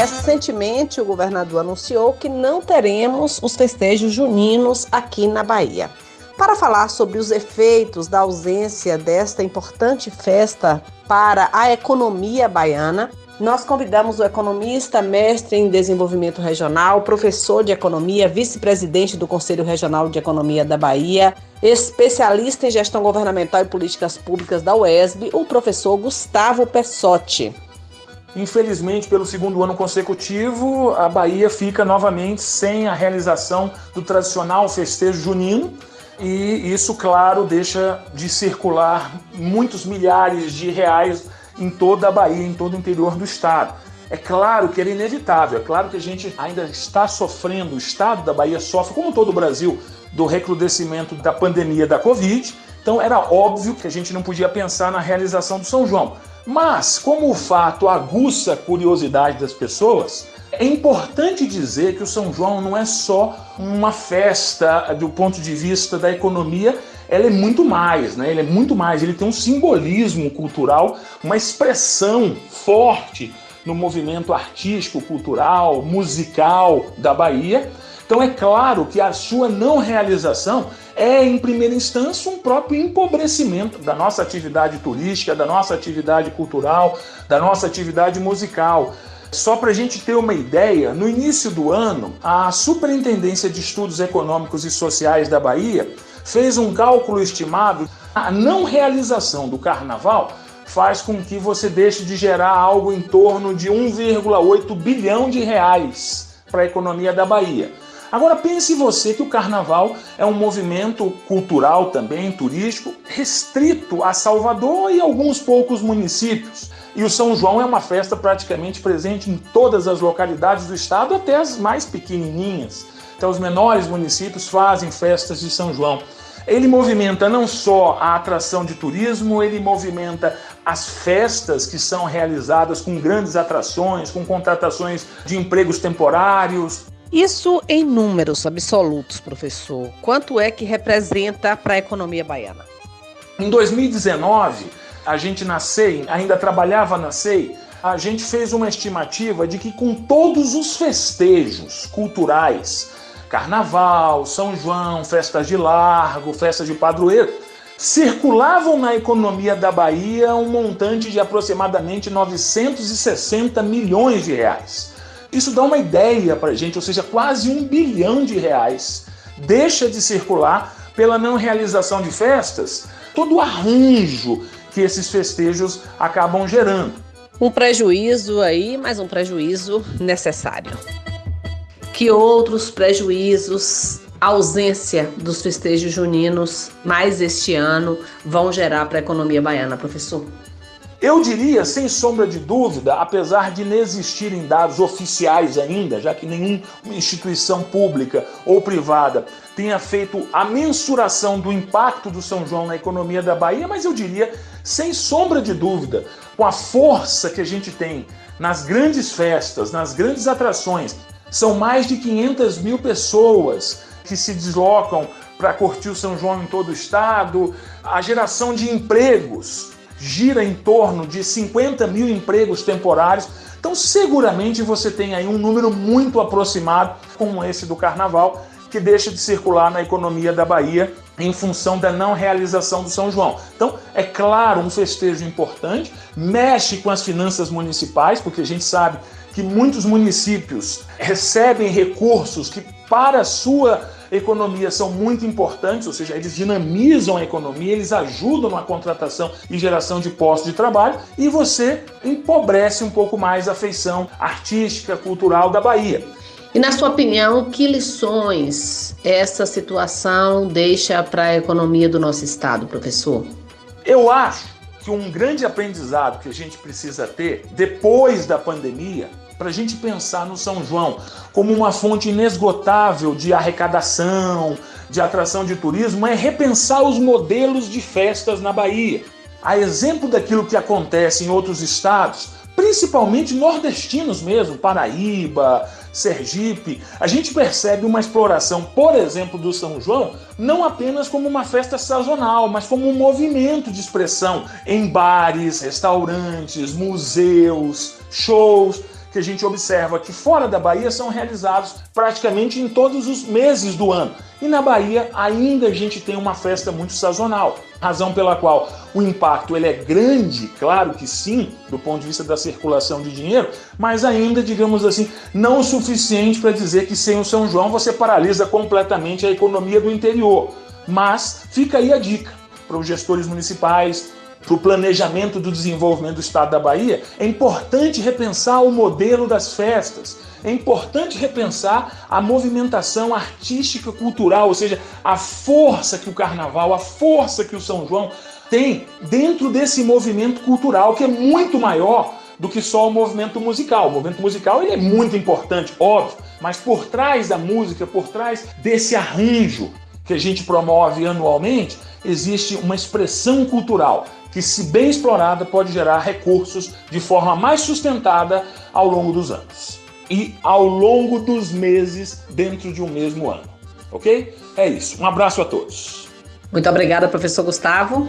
recentemente o governador anunciou que não teremos os festejos juninos aqui na Bahia. Para falar sobre os efeitos da ausência desta importante festa para a economia baiana, nós convidamos o economista, mestre em desenvolvimento regional, professor de economia, vice-presidente do Conselho Regional de Economia da Bahia, especialista em gestão governamental e políticas públicas da UESB, o professor Gustavo Pessotti. Infelizmente, pelo segundo ano consecutivo, a Bahia fica novamente sem a realização do tradicional festejo junino. E isso, claro, deixa de circular muitos milhares de reais em toda a Bahia, em todo o interior do estado. É claro que era inevitável, é claro que a gente ainda está sofrendo, o estado da Bahia sofre, como todo o Brasil, do recrudescimento da pandemia da Covid. Então era óbvio que a gente não podia pensar na realização do São João. Mas, como o fato aguça a curiosidade das pessoas, é importante dizer que o São João não é só uma festa do ponto de vista da economia, ela é muito mais, né? Ele é muito mais, ele tem um simbolismo cultural, uma expressão forte no movimento artístico, cultural, musical da Bahia. Então é claro que a sua não realização é, em primeira instância, um próprio empobrecimento da nossa atividade turística, da nossa atividade cultural, da nossa atividade musical. Só para a gente ter uma ideia, no início do ano, a Superintendência de Estudos Econômicos e Sociais da Bahia fez um cálculo estimado. A não realização do carnaval faz com que você deixe de gerar algo em torno de 1,8 bilhão de reais para a economia da Bahia. Agora pense você que o carnaval é um movimento cultural também, turístico, restrito a Salvador e alguns poucos municípios. E o São João é uma festa praticamente presente em todas as localidades do estado, até as mais pequenininhas. Então, os menores municípios fazem festas de São João. Ele movimenta não só a atração de turismo, ele movimenta as festas que são realizadas com grandes atrações, com contratações de empregos temporários. Isso em números absolutos, professor. Quanto é que representa para a economia baiana? Em 2019, a gente na SEI, ainda trabalhava na SEI, a gente fez uma estimativa de que com todos os festejos culturais, carnaval, São João, festas de largo, festas de padroeiro, circulavam na economia da Bahia um montante de aproximadamente 960 milhões de reais. Isso dá uma ideia para a gente, ou seja, quase um bilhão de reais deixa de circular pela não realização de festas, todo o arranjo que esses festejos acabam gerando. Um prejuízo aí, mas um prejuízo necessário. Que outros prejuízos a ausência dos festejos juninos mais este ano vão gerar para a economia baiana, professor? Eu diria, sem sombra de dúvida, apesar de não existirem dados oficiais ainda, já que nenhuma instituição pública ou privada tenha feito a mensuração do impacto do São João na economia da Bahia, mas eu diria, sem sombra de dúvida, com a força que a gente tem nas grandes festas, nas grandes atrações, são mais de 500 mil pessoas que se deslocam para curtir o São João em todo o estado, a geração de empregos gira em torno de 50 mil empregos temporários. Então, seguramente você tem aí um número muito aproximado, como esse do carnaval, que deixa de circular na economia da Bahia em função da não realização do São João. Então, é claro, um festejo importante, mexe com as finanças municipais, porque a gente sabe que muitos municípios recebem recursos que, para a sua economia são muito importantes, ou seja, eles dinamizam a economia, eles ajudam na contratação e geração de postos de trabalho e você empobrece um pouco mais a feição artística, cultural da Bahia. E na sua opinião, que lições essa situação deixa para a economia do nosso estado, professor? Eu acho que um grande aprendizado que a gente precisa ter depois da pandemia para a gente pensar no São João como uma fonte inesgotável de arrecadação, de atração de turismo, é repensar os modelos de festas na Bahia. A exemplo daquilo que acontece em outros estados, principalmente nordestinos mesmo, Paraíba, Sergipe, a gente percebe uma exploração, por exemplo, do São João, não apenas como uma festa sazonal, mas como um movimento de expressão em bares, restaurantes, museus, shows que a gente observa que fora da Bahia são realizados praticamente em todos os meses do ano. E na Bahia ainda a gente tem uma festa muito sazonal, razão pela qual o impacto ele é grande, claro que sim, do ponto de vista da circulação de dinheiro, mas ainda, digamos assim, não o suficiente para dizer que sem o São João você paralisa completamente a economia do interior. Mas fica aí a dica para os gestores municipais, para o planejamento do desenvolvimento do estado da Bahia, é importante repensar o modelo das festas. É importante repensar a movimentação artística cultural, ou seja, a força que o carnaval, a força que o São João tem dentro desse movimento cultural, que é muito maior do que só o movimento musical. O movimento musical ele é muito importante, óbvio, mas por trás da música, por trás desse arranjo que a gente promove anualmente, existe uma expressão cultural que, se bem explorada, pode gerar recursos de forma mais sustentada ao longo dos anos e ao longo dos meses dentro de um mesmo ano. Ok? É isso. Um abraço a todos. Muito obrigada, professor Gustavo.